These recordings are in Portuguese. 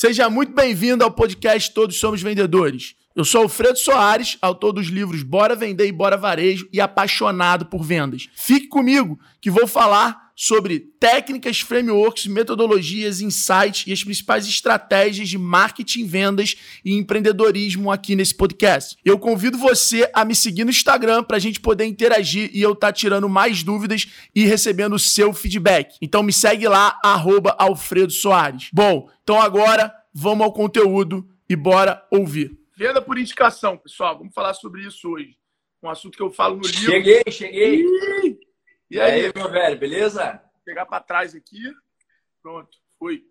Seja muito bem-vindo ao podcast Todos Somos Vendedores. Eu sou Alfredo Soares, autor dos livros Bora Vender e Bora Varejo e apaixonado por vendas. Fique comigo que vou falar sobre técnicas, frameworks, metodologias, insights e as principais estratégias de marketing, vendas e empreendedorismo aqui nesse podcast. Eu convido você a me seguir no Instagram para a gente poder interagir e eu estar tá tirando mais dúvidas e recebendo o seu feedback. Então me segue lá, arroba Alfredo Soares. Bom, então agora vamos ao conteúdo e bora ouvir. Venda por indicação, pessoal. Vamos falar sobre isso hoje. Um assunto que eu falo no livro. Cheguei, cheguei. E aí, aí meu velho, beleza? Vou pegar para trás aqui. Pronto, fui.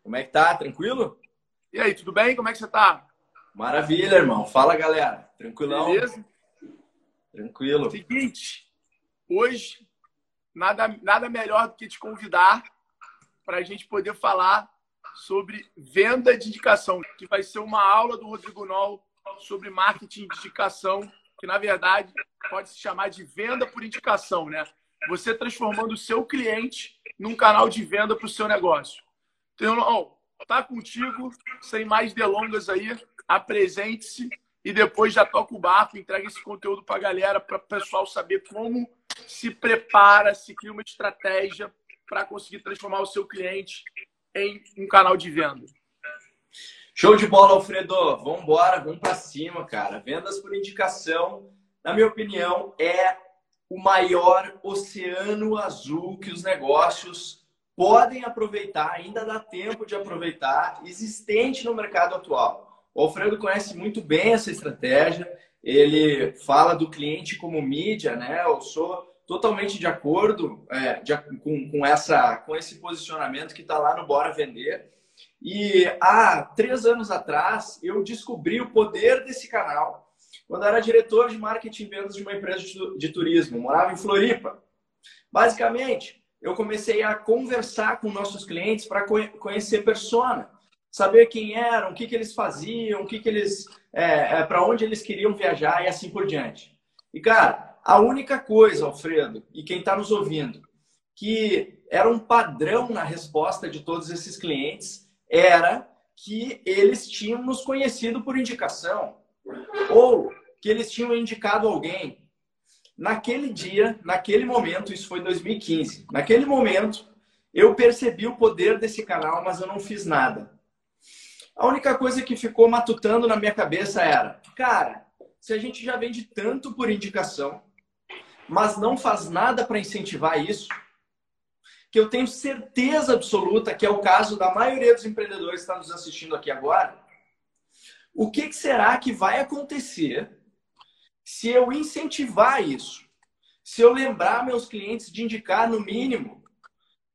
Como é que tá? Tranquilo? E aí, tudo bem? Como é que você tá? Maravilha, irmão. Fala, galera. Tranquilão? Beleza? Tranquilo. Seguinte, hoje, nada, nada melhor do que te convidar para a gente poder falar sobre venda de indicação, que vai ser uma aula do Rodrigo Nol sobre marketing de indicação, que na verdade pode se chamar de venda por indicação, né? Você transformando o seu cliente num canal de venda para o seu negócio. Então, tá contigo, sem mais delongas aí, apresente-se e depois já toca o barco, entrega esse conteúdo para a galera, para o pessoal saber como se prepara, se cria uma estratégia para conseguir transformar o seu cliente em um canal de venda. Show de bola, Alfredo. Vamos embora, vamos para cima, cara. Vendas por indicação, na minha opinião, é o maior oceano azul que os negócios podem aproveitar, ainda dá tempo de aproveitar, existente no mercado atual. O Alfredo conhece muito bem essa estratégia, ele fala do cliente como mídia, né? Eu sou totalmente de acordo é, de, com, com, essa, com esse posicionamento que está lá no Bora Vender. E há três anos atrás, eu descobri o poder desse canal quando era diretor de marketing e vendas de uma empresa de, turismo. Morava em Floripa. Basicamente, eu comecei a conversar com nossos clientes para conhecer persona, saber quem eram, o que, que eles faziam, o que, que eles, é, é, para onde eles queriam viajar e assim por diante. E cara, a única coisa, Alfredo, e quem está nos ouvindo, que era um padrão na resposta de todos esses clientes era que eles tinham nos conhecido por indicação ou que eles tinham indicado alguém. Naquele dia, naquele momento, isso foi 2015. Naquele momento, eu percebi o poder desse canal, mas eu não fiz nada. A única coisa que ficou matutando na minha cabeça era: cara, se a gente já vende tanto por indicação, mas não faz nada para incentivar isso, que eu tenho certeza absoluta que é o caso da maioria dos empreendedores que estão nos assistindo aqui agora, o que será que vai acontecer se eu incentivar isso? Se eu lembrar meus clientes de indicar no mínimo,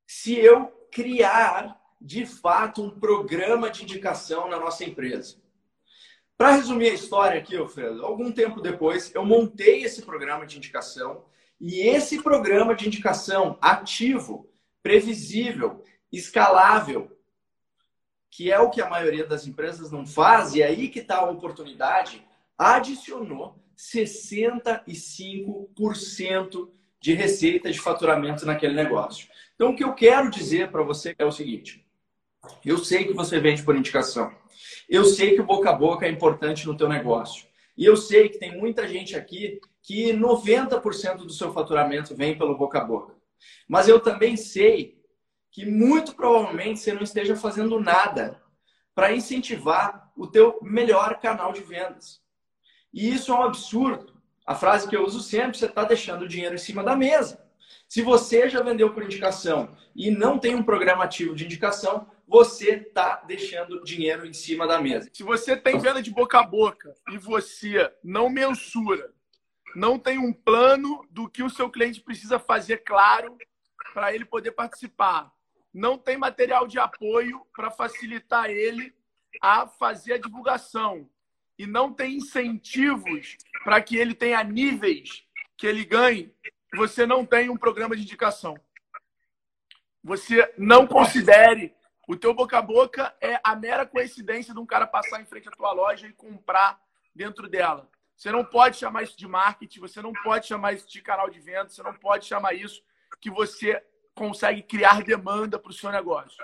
se eu criar de fato um programa de indicação na nossa empresa. Para resumir a história aqui, Alfredo, algum tempo depois eu montei esse programa de indicação e esse programa de indicação ativo, previsível, escalável, que é o que a maioria das empresas não faz, e é aí que está a oportunidade, adicionou 65% de receita de faturamento naquele negócio. Então, o que eu quero dizer para você é o seguinte: eu sei que você vende por indicação. Eu sei que o boca a boca é importante no teu negócio. E eu sei que tem muita gente aqui que 90% do seu faturamento vem pelo boca a boca. Mas eu também sei que muito provavelmente você não esteja fazendo nada para incentivar o teu melhor canal de vendas. E isso é um absurdo. A frase que eu uso sempre, você está deixando o dinheiro em cima da mesa. Se você já vendeu por indicação e não tem um programa ativo de indicação, você está deixando dinheiro em cima da mesa. Se você tem venda de boca a boca e você não mensura, não tem um plano do que o seu cliente precisa fazer claro para ele poder participar, não tem material de apoio para facilitar ele a fazer a divulgação e não tem incentivos para que ele tenha níveis que ele ganhe, você não tem um programa de indicação. Você não considere o teu boca a boca é a mera coincidência de um cara passar em frente à tua loja e comprar dentro dela. Você não pode chamar isso de marketing, você não pode chamar isso de canal de venda, você não pode chamar isso que você consegue criar demanda para o seu negócio.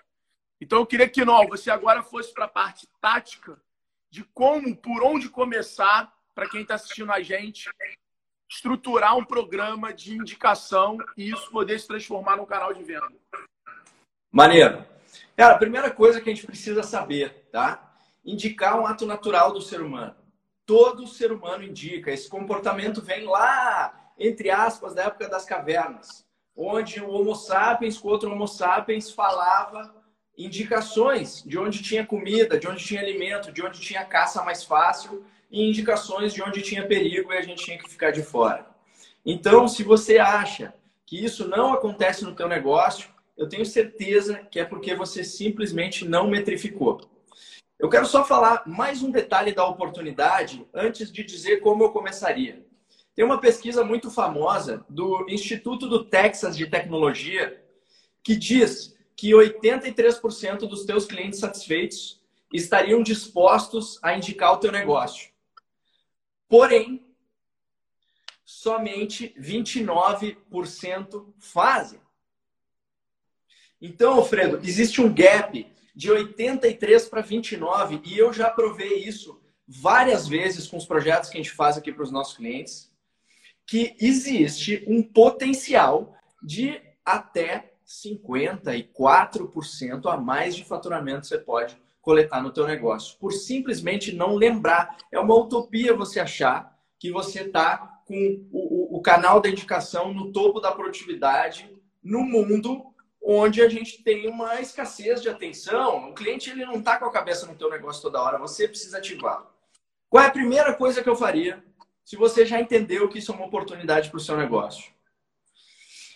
Então eu queria que, não, você agora fosse para a parte tática de como, por onde começar, para quem está assistindo a gente, estruturar um programa de indicação e isso poder se transformar num canal de venda. Maneiro. Cara, a primeira coisa que a gente precisa saber, tá? Indicar um ato natural do ser humano. Todo ser humano indica. Esse comportamento vem lá, entre aspas, da época das cavernas, onde o Homo sapiens com outro Homo sapiens falava indicações de onde tinha comida, de onde tinha alimento, de onde tinha caça mais fácil e indicações de onde tinha perigo e a gente tinha que ficar de fora. Então, se você acha que isso não acontece no teu negócio, eu tenho certeza que é porque você simplesmente não metrificou. Eu quero só falar mais um detalhe da oportunidade antes de dizer como eu começaria. Tem uma pesquisa muito famosa do Instituto do Texas de Tecnologia que diz que 83% dos teus clientes satisfeitos estariam dispostos a indicar o teu negócio. Porém, somente 29% fazem. Então, Alfredo, existe um gap de 83 para 29 e eu já provei isso várias vezes com os projetos que a gente faz aqui para os nossos clientes, que existe um potencial de até 54% a mais de faturamento você pode coletar no teu negócio, por simplesmente não lembrar. É uma utopia você achar que você está com o, o, o canal da indicação no topo da produtividade no mundo onde a gente tem uma escassez de atenção. O cliente ele não está com a cabeça no teu negócio toda hora, você precisa ativar. Qual é a primeira coisa que eu faria se você já entendeu que isso é uma oportunidade para o seu negócio?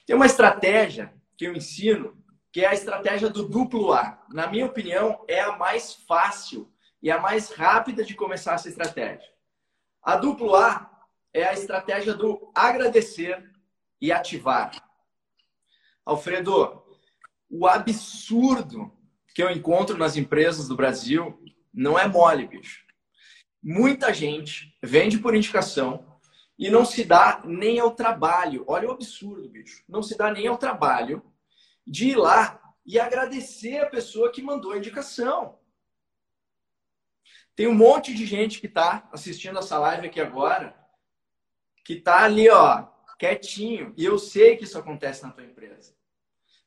Tem uma estratégia que eu ensino que é a estratégia do duplo A. Na minha opinião, é a mais fácil e a mais rápida de começar essa estratégia. A duplo A é a estratégia do agradecer e ativar. Alfredo, o absurdo que eu encontro nas empresas do Brasil não é mole, bicho. Muita gente vende por indicação e não se dá nem ao trabalho. Olha o absurdo, bicho. Não se dá nem ao trabalho de ir lá e agradecer a pessoa que mandou a indicação. Tem um monte de gente que está assistindo essa live aqui agora, que está ali, ó, quietinho. E eu sei que isso acontece na tua empresa.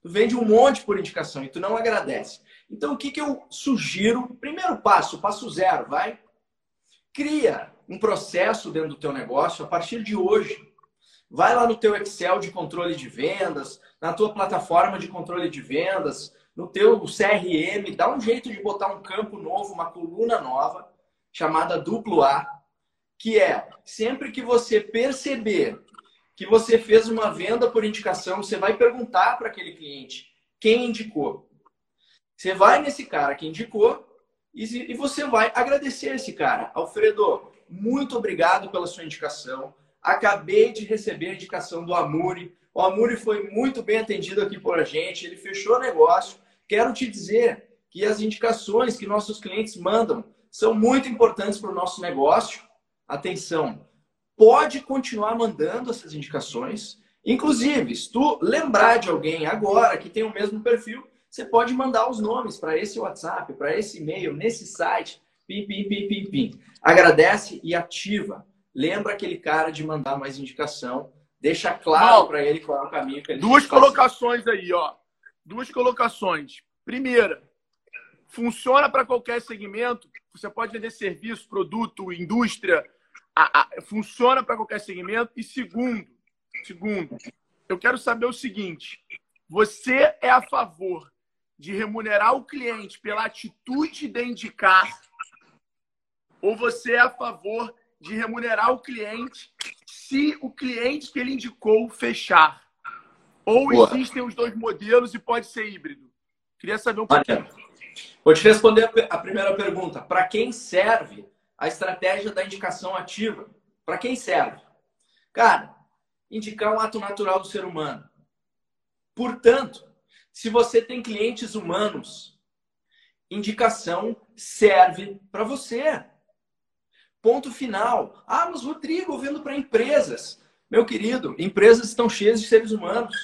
Tu vende um monte por indicação e tu não agradece. Então, o que, que eu sugiro? Primeiro passo, passo zero, vai. Cria um processo dentro do teu negócio a partir de hoje. Vai lá no teu Excel de controle de vendas, na tua plataforma de controle de vendas, no teu CRM, dá um jeito de botar um campo novo, uma coluna nova, chamada duplo A, que é sempre que você perceber que você fez uma venda por indicação, você vai perguntar para aquele cliente quem indicou. Você vai nesse cara que indicou e você vai agradecer esse cara. Alfredo, muito obrigado pela sua indicação. Acabei de receber a indicação do Amuri. O Amuri foi muito bem atendido aqui por a gente, ele fechou negócio. Quero te dizer que as indicações que nossos clientes mandam são muito importantes para o nosso negócio. Atenção, pode continuar mandando essas indicações. Inclusive, se tu lembrar de alguém agora que tem o mesmo perfil, você pode mandar os nomes para esse WhatsApp, para esse e-mail, nesse site. Pim, pim, pim, pim, pim. Agradece e ativa. Lembra aquele cara de mandar mais indicação. Deixa claro para ele qual é o caminho que ele Duas colocações aí, ó. Duas colocações. Primeira, funciona para qualquer segmento. Você pode vender serviço, produto, indústria. A, a, funciona para qualquer segmento. E segundo, segundo, eu quero saber o seguinte: você é a favor de remunerar o cliente pela atitude de indicar ou você é a favor de remunerar o cliente se o cliente que ele indicou fechar. Ou Boa. existem os dois modelos e pode ser híbrido. Queria saber um pouquinho. Vou te responder a primeira pergunta. Para quem serve a estratégia da indicação ativa? Para quem serve? Cara, indicar um ato natural do ser humano. Portanto, se você tem clientes humanos, indicação serve para você. Ponto final. Ah, mas Rodrigo, vendo para empresas. Meu querido, empresas estão cheias de seres humanos.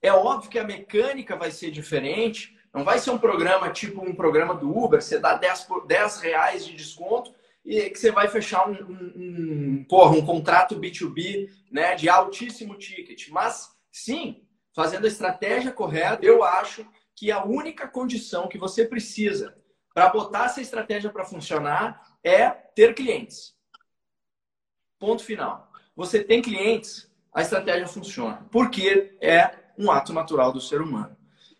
É óbvio que a mecânica vai ser diferente, Não vai ser um programa tipo um programa do Uber, você dá 10, 10 reais de desconto e que você vai fechar um, um, um, porra, um contrato B2B né, de altíssimo ticket. Mas, sim, fazendo a estratégia correta, eu acho que a única condição que você precisa para botar essa estratégia para funcionar é ter clientes. Ponto final. Você tem clientes, a estratégia funciona. Porque é um ato natural do ser humano.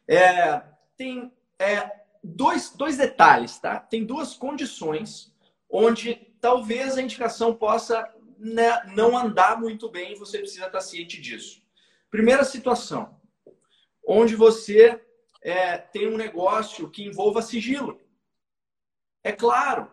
É, tem é, dois, dois detalhes, tá? Tem duas condições onde talvez a indicação possa né, não andar muito bem e você precisa estar ciente disso. Primeira situação, onde você é, tem um negócio que envolva sigilo. É claro,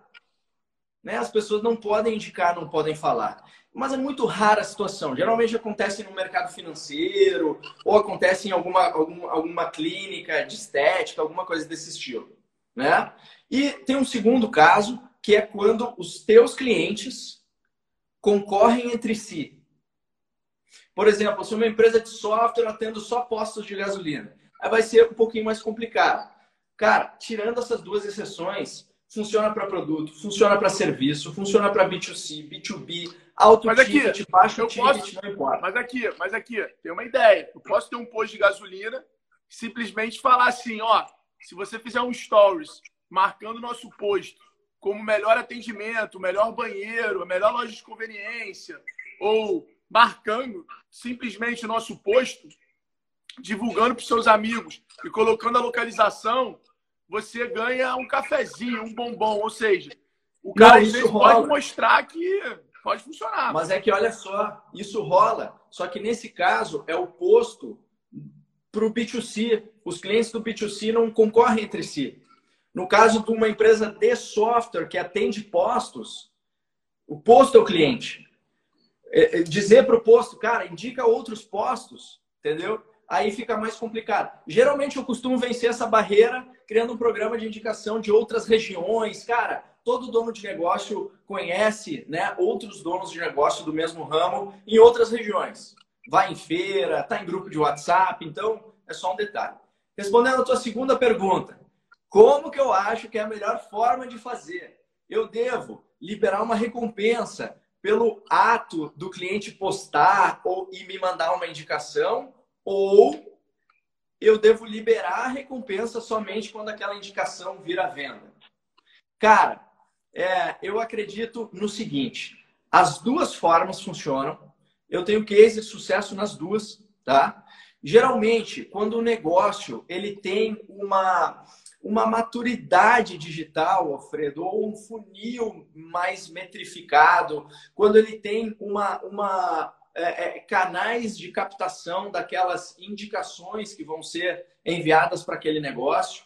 né, as pessoas não podem indicar, não podem falar. Mas é muito rara a situação. Geralmente acontece no mercado financeiro ou acontece em alguma, alguma, alguma clínica de estética, alguma coisa desse estilo. Né? E tem um segundo caso, que é quando os teus clientes concorrem entre si. Por exemplo, se uma empresa de software atendo só postos de gasolina, aí vai ser um pouquinho mais complicado. Cara, tirando essas duas exceções, funciona para produto, funciona para serviço, funciona para B2C, B2B, alto mas aqui, ticket, baixo eu ticket, posso, não importa. Mas aqui, mas aqui, tem uma ideia. Eu posso ter um posto de gasolina simplesmente falar assim, ó, se você fizer um stories marcando o nosso posto como melhor atendimento, melhor banheiro, a melhor loja de conveniência, ou marcando simplesmente o nosso posto, divulgando para os seus amigos e colocando a localização, você ganha um cafezinho, um bombom. Ou seja, o cara Não, vezes rola. pode mostrar que pode funcionar. Mas é que olha só, isso rola. Só que nesse caso é o posto para o B2C. Os clientes do B2C não concorrem entre si. No caso de uma empresa de software que atende postos, o posto é o cliente. É, é, dizer para o posto, cara, indica outros postos, entendeu? Aí fica mais complicado. Geralmente eu costumo vencer essa barreira criando um programa de indicação de outras regiões. Cara, todo dono de negócio conhece né, outros donos de negócio do mesmo ramo em outras regiões. Vai em feira, está em grupo de WhatsApp, então é só um detalhe. Respondendo a tua segunda pergunta, como que eu acho que é a melhor forma de fazer? Eu devo liberar uma recompensa pelo ato do cliente postar ou e me mandar uma indicação ou eu devo liberar a recompensa somente quando aquela indicação vira venda? Cara, é, eu acredito no seguinte: as duas formas funcionam. Eu tenho case de sucesso nas duas, tá? Geralmente, quando o negócio ele tem uma uma maturidade digital, Alfredo, ou um funil mais metrificado, quando ele tem uma, uma é, é, canais de captação daquelas indicações que vão ser enviadas para aquele negócio,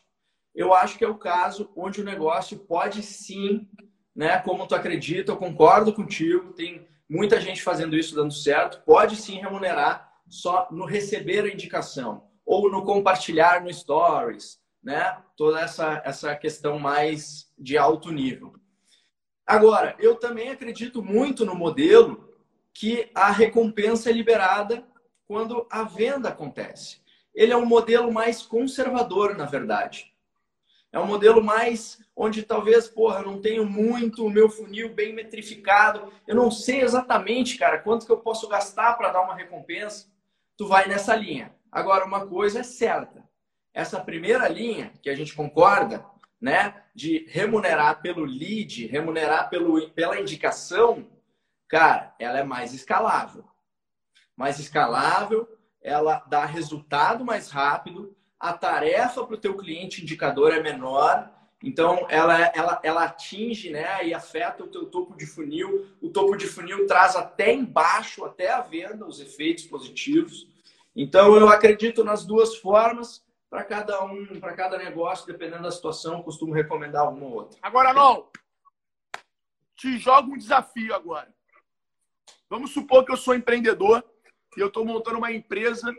eu acho que é o caso onde o negócio pode sim, né, como tu acredita, eu concordo contigo, tem muita gente fazendo isso dando certo, pode sim remunerar só no receber a indicação ou no compartilhar no stories, né? Toda essa, essa questão mais de alto nível. Agora, eu também acredito muito no modelo que a recompensa é liberada quando a venda acontece. Ele é um modelo mais conservador, na verdade. É um modelo mais onde talvez, porra, não tenho muito o meu funil bem metrificado. Eu não sei exatamente, cara, quanto que eu posso gastar para dar uma recompensa. Tu vai nessa linha. Agora, uma coisa é certa essa primeira linha que a gente concorda, né, de remunerar pelo lead, remunerar pelo, pela indicação, cara, ela é mais escalável. Mais escalável, ela dá resultado mais rápido, a tarefa para o teu cliente indicador é menor, então ela, ela, ela atinge né, e afeta o teu topo de funil. O topo de funil traz até embaixo, até a venda, os efeitos positivos. Então eu acredito nas duas formas para cada um, para cada negócio, dependendo da situação, costumo recomendar uma ou outra. Agora não. Te jogo um desafio agora. Vamos supor que eu sou empreendedor e eu estou montando uma empresa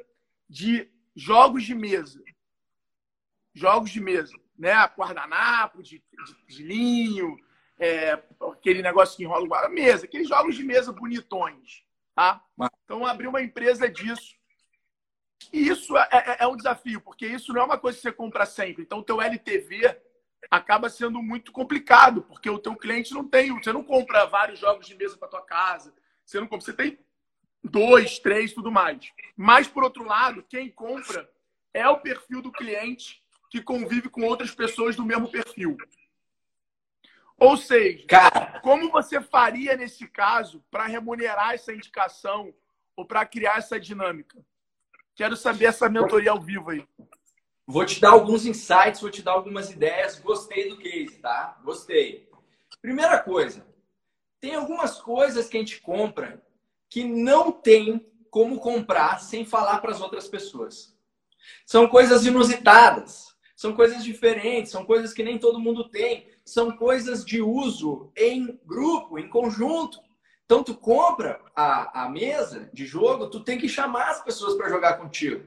de jogos de mesa. Jogos de mesa, né? Guardanapo, de, de, de linho, é, aquele negócio que enrola o mesa, aqueles jogos de mesa bonitões, tá? Então, abrir uma empresa disso E isso é, é, é, um desafio, porque isso não é uma coisa que você compra sempre. Então, o teu LTV acaba sendo muito complicado, porque o teu cliente não tem, você não compra vários jogos de mesa para tua casa, você não compra, você tem dois, três, tudo mais. Mas por outro lado, quem compra é o perfil do cliente que convive com outras pessoas do mesmo perfil. Ou seja, Cara. como você faria nesse caso para remunerar essa indicação ou para criar essa dinâmica? Quero saber essa mentoria ao vivo aí. Vou te dar alguns insights, vou te dar algumas ideias. Gostei do case, tá? Gostei. Primeira coisa, tem algumas coisas que a gente compra que não tem como comprar sem falar para as outras pessoas. São coisas inusitadas, são coisas diferentes, são coisas que nem todo mundo tem, são coisas de uso em grupo, em conjunto. Então, tu compra a, a mesa de jogo, tu tem que chamar as pessoas para jogar contigo.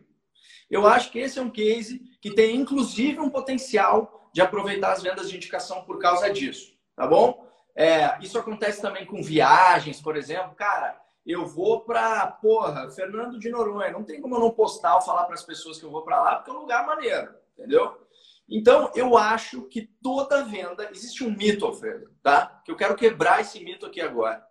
Eu acho que esse é um case que tem, inclusive, um potencial de aproveitar as vendas de indicação por causa disso, tá bom? É, isso acontece também com viagens, por exemplo. Cara, eu vou para, porra, Fernando de Noronha. Não tem como eu não postar ou falar para as pessoas que eu vou para lá, porque é um lugar maneiro, entendeu? Então, eu acho que toda venda. Existe um mito, Alfredo, tá? Que eu quero quebrar esse mito aqui agora.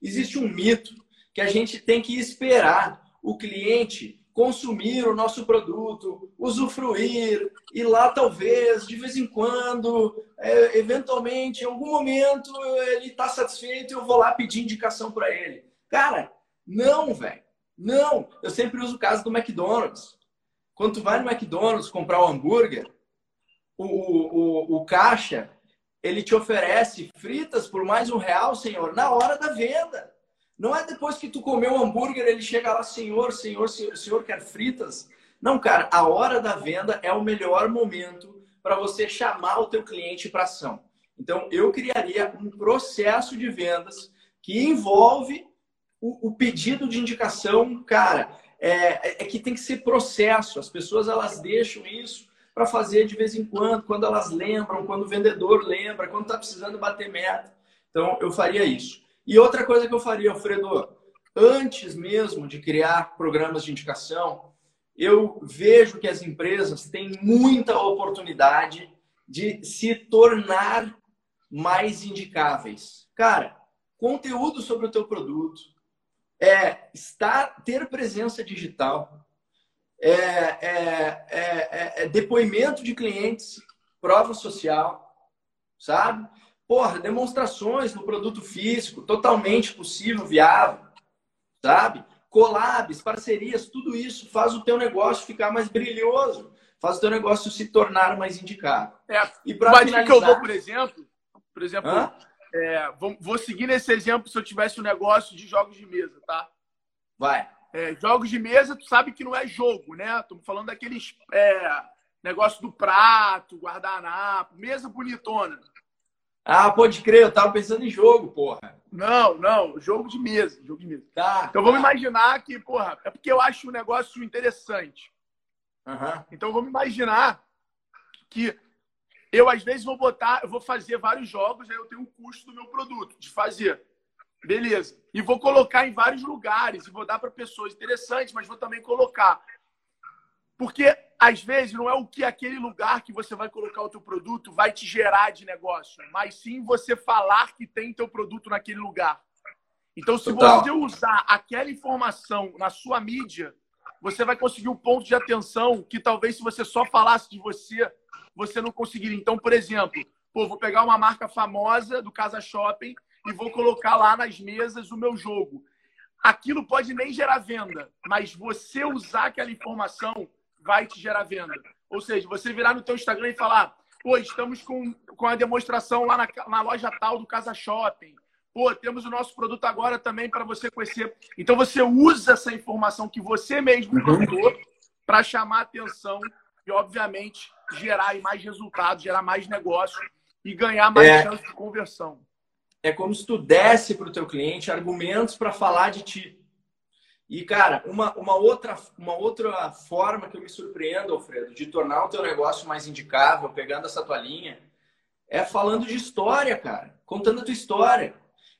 Existe um mito que a gente tem que esperar o cliente consumir o nosso produto, usufruir, e lá talvez, de vez em quando, é, eventualmente, em algum momento, ele está satisfeito e eu vou lá pedir indicação para ele. Cara, não, velho. Não. Eu sempre uso o caso do McDonald's. Quando tu vai no McDonald's comprar um hambúrguer, o, o, o caixa ele te oferece fritas por mais um real, senhor, na hora da venda. Não é depois que tu comeu o hambúrguer, ele chega lá, senhor, senhor, senhor, senhor quer fritas? Não, cara, a hora da venda é o melhor momento para você chamar o teu cliente para ação. Então, eu criaria um processo de vendas que envolve o, o pedido de indicação, cara, é, é que tem que ser processo. As pessoas, elas deixam isso para fazer de vez em quando, quando elas lembram, quando o vendedor lembra, quando está precisando bater meta. Então, eu faria isso. E outra coisa que eu faria, Alfredo, antes mesmo de criar programas de indicação, eu vejo que as empresas têm muita oportunidade de se tornar mais indicáveis. Cara, conteúdo sobre o teu produto, é, estar, ter presença digital, é, é, é, é, depoimento de clientes, prova social, sabe? Porra, demonstrações no produto físico, totalmente possível, viável, sabe? Collabs, parcerias, tudo isso faz o teu negócio ficar mais brilhoso, faz o teu negócio se tornar mais indicado. É, e para finalizar... que eu dou, por exemplo, por exemplo, é, vou, vou seguir nesse exemplo se eu tivesse um negócio de jogos de mesa, tá? Vai. É, jogos de mesa, tu sabe que não é jogo, né? Estamos falando daqueles é, negócio do prato, guardanapo, mesa bonitona. Ah, pode crer, eu tava pensando em jogo, porra. Não, não, jogo de mesa, jogo de mesa. Tá, então tá. vamos imaginar que, porra, é porque eu acho um negócio interessante. Uhum. Então vamos imaginar que eu às vezes vou botar, eu vou fazer vários jogos, aí eu tenho um custo do meu produto de fazer. Beleza. E vou colocar em vários lugares, e vou dar para pessoas interessantes, mas vou também colocar. Porque, às vezes, não é o que aquele lugar que você vai colocar o teu produto vai te gerar de negócio, mas sim você falar que tem teu produto naquele lugar. Então, se Total. você usar aquela informação na sua mídia, você vai conseguir um ponto de atenção que talvez se você só falasse de você, você não conseguiria. Então, por exemplo, pô, vou pegar uma marca famosa do Casa Shopping e vou colocar lá nas mesas o meu jogo. Aquilo pode nem gerar venda, mas você usar aquela informação vai te gerar venda. Ou seja, você virar no teu Instagram e falar, pô, estamos com, com a demonstração lá na, na loja tal do Casa Shopping. Pô, temos o nosso produto agora também para você conhecer. Então você usa essa informação que você mesmo uhum. plantou para chamar atenção e, obviamente, gerar mais resultados, gerar mais negócio e ganhar mais é. chance de conversão é como se tu desse para o teu cliente argumentos para falar de ti. E, cara, uma, uma, outra, uma outra forma que eu me surpreendo, Alfredo, de tornar o teu negócio mais indicável, pegando essa tua linha, é falando de história, cara. Contando a tua história.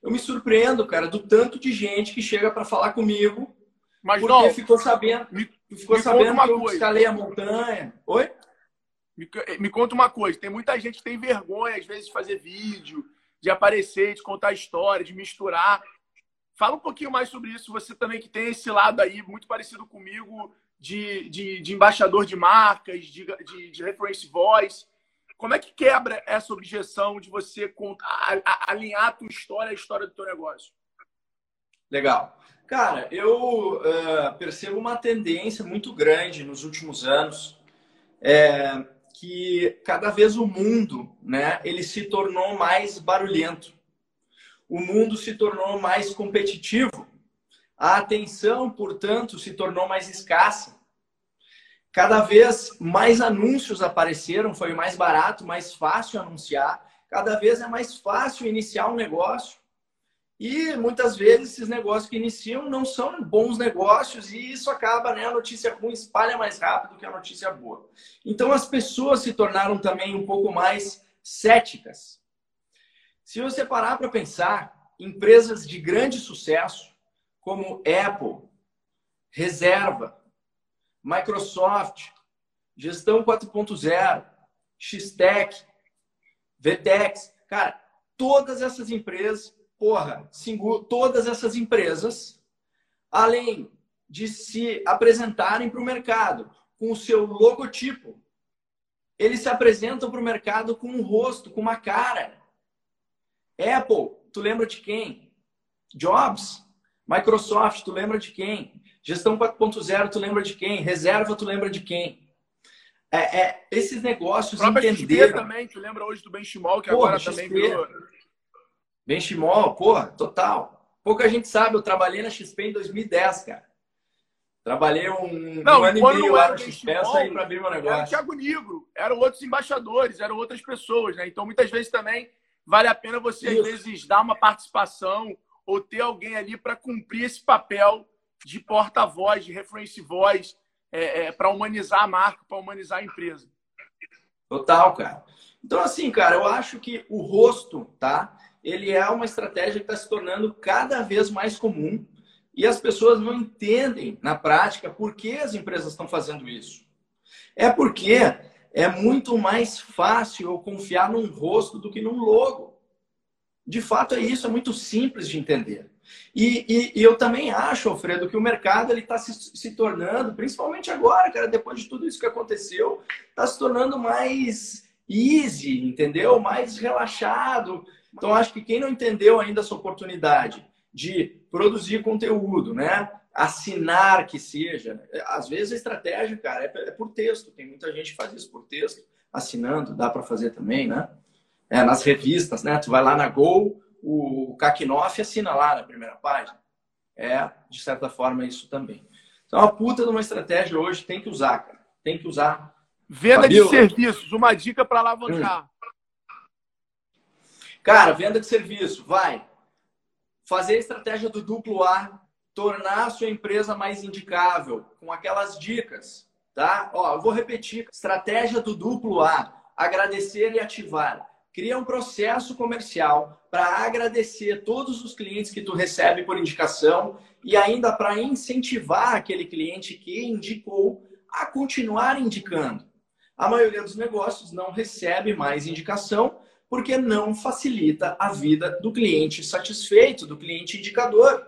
Eu me surpreendo, cara, do tanto de gente que chega para falar comigo Mas, porque não, ficou sabendo. Me, ficou me sabendo uma que eu coisa. escalei a montanha. Oi? Me, me conta uma coisa. Tem muita gente que tem vergonha, às vezes, de fazer vídeo, de aparecer, de contar história, de misturar. Fala um pouquinho mais sobre isso. Você também que tem esse lado aí, muito parecido comigo, de, de, de embaixador de marcas, de, de, de reference voice. Como é que quebra essa objeção de você contar, a, a, alinhar a tua história à história do teu negócio? Legal. Cara, eu uh, percebo uma tendência muito grande nos últimos anos é, que cada vez o mundo, né, ele se tornou mais barulhento. O mundo se tornou mais competitivo. A atenção, portanto, se tornou mais escassa. Cada vez mais anúncios apareceram, foi mais barato, mais fácil anunciar. Cada vez é mais fácil iniciar um negócio. E muitas vezes esses negócios que iniciam não são bons negócios e isso acaba, né? A notícia ruim espalha mais rápido que a notícia boa. Então as pessoas se tornaram também um pouco mais céticas. Se você parar para pensar, empresas de grande sucesso, como Apple, Reserva, Microsoft, Gestão 4.0, X-Tech, VTEX, cara, todas essas empresas porra, todas essas empresas, além de se apresentarem para o mercado com o seu logotipo, eles se apresentam para o mercado com um rosto, com uma cara. Apple, tu lembra de quem? Jobs. Microsoft, tu lembra de quem? Gestão 4.0, tu lembra de quem? Reserva, tu lembra de quem? É, é, esses negócios entenderam... também, tu lembra hoje do Benchimol, que Porra, agora XP. também virou Benchimol, porra, total. Pouca gente sabe, eu trabalhei na XP em 2010, cara. Trabalhei um, não, um ano e meio lá na XP para abrir meu negócio. Era o Thiago Negro, eram outros embaixadores, eram outras pessoas, né? Então, muitas vezes também vale a pena você, Isso. às vezes, dar uma participação ou ter alguém ali para cumprir esse papel de porta-voz, de reference voice, é, é, para humanizar a marca, para humanizar a empresa. Total, cara. Então, assim, cara, eu acho que o rosto, tá? ele é uma estratégia que está se tornando cada vez mais comum e as pessoas não entendem na prática por que as empresas estão fazendo isso. É porque é muito mais fácil eu confiar num rosto do que num logo. De fato é isso, é muito simples de entender. E, e, e eu também acho, Alfredo, que o mercado está se, se tornando, principalmente agora, cara, depois de tudo isso que aconteceu, está se tornando mais easy, entendeu? Mais relaxado. Então, acho que quem não entendeu ainda essa oportunidade de produzir conteúdo, né? Assinar que seja. Às vezes a estratégia, cara, é, é por texto. Tem muita gente que faz isso por texto, assinando, dá para fazer também, né? É, nas revistas, né? Tu vai lá na Gol, o Kakinoff assina lá na primeira página. É, de certa forma, isso também. Então, a puta de uma estratégia hoje tem que usar, cara. Tem que usar. Venda Fabio, de serviços, uma dica para alavancar. Cara, venda de serviço, vai. Fazer a estratégia do duplo A, tornar a sua empresa mais indicável, com aquelas dicas, tá? Ó, eu vou repetir. Estratégia do duplo A, agradecer e ativar. Cria um processo comercial para agradecer todos os clientes que tu recebe por indicação e ainda para incentivar aquele cliente que indicou a continuar indicando. A maioria dos negócios não recebe mais indicação porque não facilita a vida do cliente satisfeito, do cliente indicador.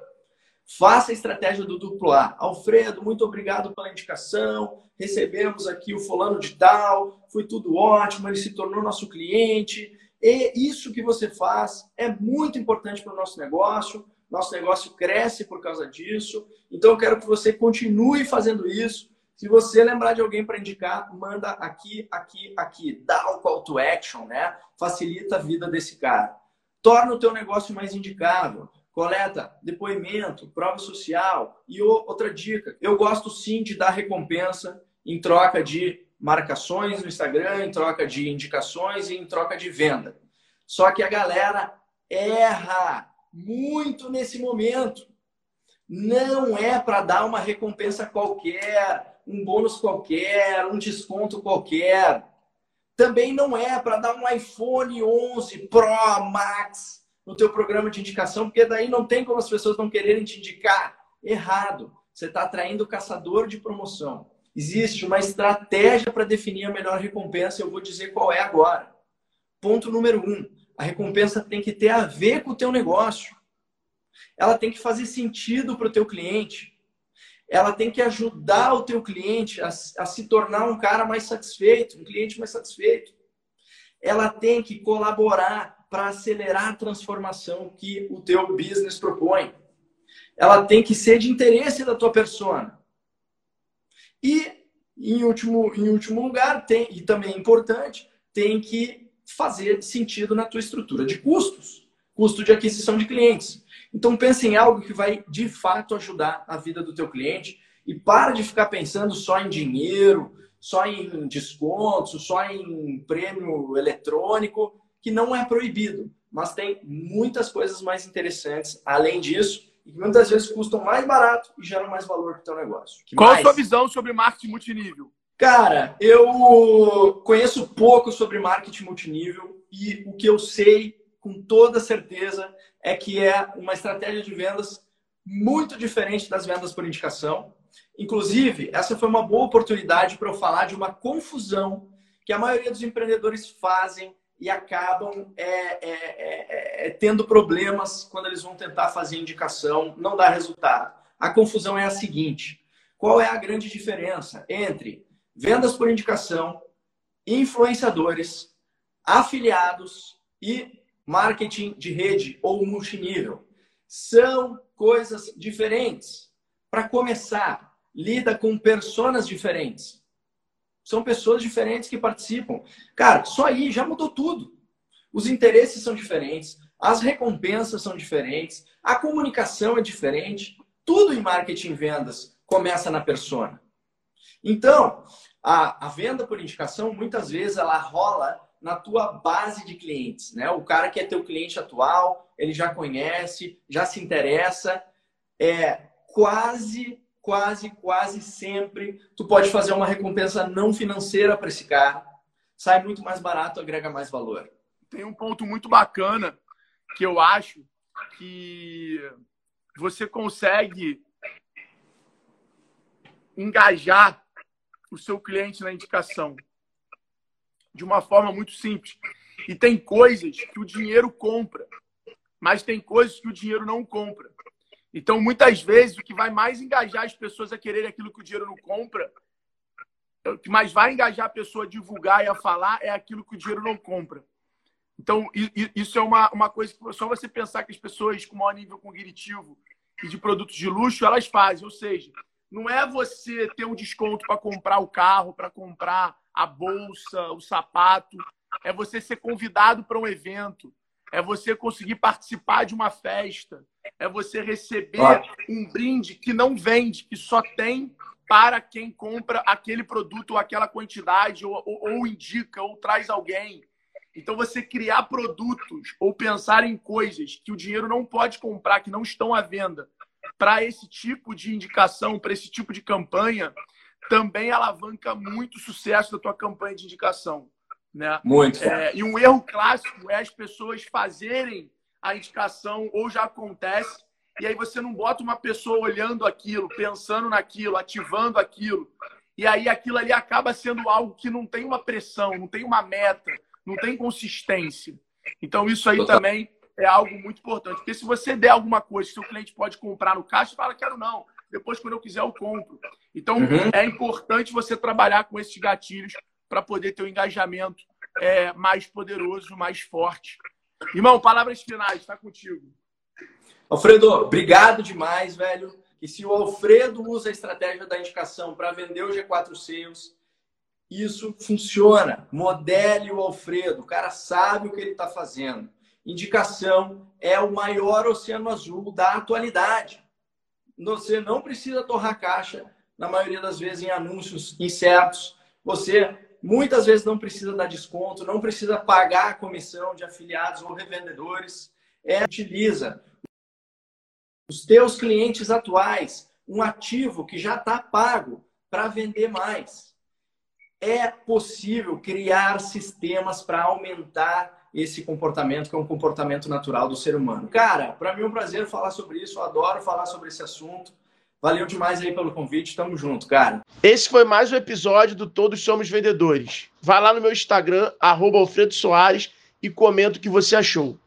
Faça a estratégia do duplo A. Alfredo, muito obrigado pela indicação. Recebemos aqui o fulano de tal, foi tudo ótimo, ele se tornou nosso cliente. E isso que você faz é muito importante para o nosso negócio. Nosso negócio cresce por causa disso. Então eu quero que você continue fazendo isso se você lembrar de alguém para indicar, manda aqui, aqui, aqui. Dá o call to action, né? Facilita a vida desse cara. Torna o teu negócio mais indicável. Coleta depoimento, prova social. E outra dica, eu gosto sim de dar recompensa em troca de marcações no Instagram, em troca de indicações e em troca de venda. Só que a galera erra muito nesse momento. Não é para dar uma recompensa qualquer um bônus qualquer, um desconto qualquer. Também não é para dar um iPhone 11 Pro Max no teu programa de indicação, porque daí não tem como as pessoas não quererem te indicar. Errado. você está atraindo caçador de promoção. Existe uma estratégia para definir a melhor recompensa, eu vou dizer qual é agora. Ponto número um: a recompensa tem que ter a ver com o teu negócio. Ela tem que fazer sentido para o teu cliente. Ela tem que ajudar o teu cliente a, a se tornar um cara mais satisfeito, um cliente mais satisfeito. Ela tem que colaborar para acelerar a transformação que o teu business propõe. Ela tem que ser de interesse da tua persona. E, em último, em último lugar, tem, e também é importante, tem que fazer sentido na tua estrutura de custos, custo de aquisição de clientes. Então pense em algo que vai de fato ajudar a vida do teu cliente e para de ficar pensando só em dinheiro, só em descontos, só em prêmio eletrônico, que não é proibido, mas tem muitas coisas mais interessantes além disso e que muitas vezes custam mais barato e geram mais valor para o teu negócio. Que Qual mais? a sua visão sobre marketing multinível? Cara, eu conheço pouco sobre marketing multinível e o que eu sei com toda certeza é que é uma estratégia de vendas muito diferente das vendas por indicação. Inclusive, essa foi uma boa oportunidade para eu falar de uma confusão que a maioria dos empreendedores fazem e acabam é, é, é, é, tendo problemas quando eles vão tentar fazer indicação, não dá resultado. A confusão é a seguinte: qual é a grande diferença entre vendas por indicação, influenciadores, afiliados e marketing de rede ou multinível. São coisas diferentes. Para começar, lida com personas diferentes. São pessoas diferentes que participam. Cara, só aí já mudou tudo. Os interesses são diferentes, as recompensas são diferentes, a comunicação é diferente. Tudo em marketing e vendas começa na persona. Então, a, a venda por indicação, muitas vezes, ela rola na tua base de clientes, né? O cara que é teu cliente atual, ele já conhece, já se interessa, é quase, quase, quase sempre tu pode fazer uma recompensa não financeira para esse cara. Sai muito mais barato, agrega mais valor. Tem um ponto muito bacana que eu acho que você consegue engajar o seu cliente na indicação de uma forma muito simples. E tem coisas que o dinheiro compra, mas tem coisas que o dinheiro não compra. Então, muitas vezes, o que vai mais engajar as pessoas a querer aquilo que o dinheiro não compra, o que mais vai engajar a pessoa a divulgar e a falar é aquilo que o dinheiro não compra. Então, isso é uma, uma coisa que só você pensar que as pessoas com maior nível cognitivo e de produtos de luxo, elas fazem. Ou seja, não é você ter um desconto para comprar o carro, para comprar a bolsa, o sapato. É você ser convidado para um evento. É você conseguir participar de uma festa. É você receber um brinde que não vende, que só tem para quem compra aquele produto ou aquela quantidade, ou, ou, ou indica, ou traz alguém. Então, você criar produtos ou pensar em coisas que o dinheiro não pode comprar, que não estão à venda, para esse tipo de indicação, para esse tipo de campanha, também alavanca muito o sucesso da tua campanha de indicação. Né? Muito. É, e um erro clássico é as pessoas fazerem a indicação ou já acontece e aí você não bota uma pessoa olhando aquilo, pensando naquilo, ativando aquilo. E aí aquilo ali acaba sendo algo que não tem uma pressão, não tem uma meta, não tem consistência. Então isso aí também é algo muito importante. Porque se você der alguma coisa que seu cliente pode comprar no caixa, fala, quero não depois, quando eu quiser, eu compro. Então, uhum. é importante você trabalhar com esses gatilhos para poder ter um engajamento é, mais poderoso, mais forte. Irmão, palavras finais, está contigo. Alfredo, obrigado demais, velho. E se o Alfredo usa a estratégia da indicação para vender o G4 Sales, isso funciona. Modele o Alfredo. O cara sabe o que ele está fazendo. Indicação é o maior oceano azul da atualidade você não precisa torrar caixa, na maioria das vezes, em anúncios incertos. Você muitas vezes não precisa dar desconto, não precisa pagar a comissão de afiliados ou revendedores. É, utiliza os teus clientes atuais, um ativo que já está pago para vender mais. É possível criar sistemas para aumentar esse comportamento, que é um comportamento natural do ser humano. Cara, para mim é um prazer falar sobre isso, eu adoro falar sobre esse assunto. Valeu demais aí pelo convite, tamo junto, cara. Esse foi mais um episódio do Todos Somos Vendedores. Vai lá no meu Instagram, arroba Alfredo Soares, e comenta o que você achou.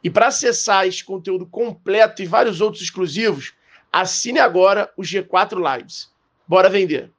E para acessar esse conteúdo completo e vários outros exclusivos, assine agora o G4 Lives. Bora vender!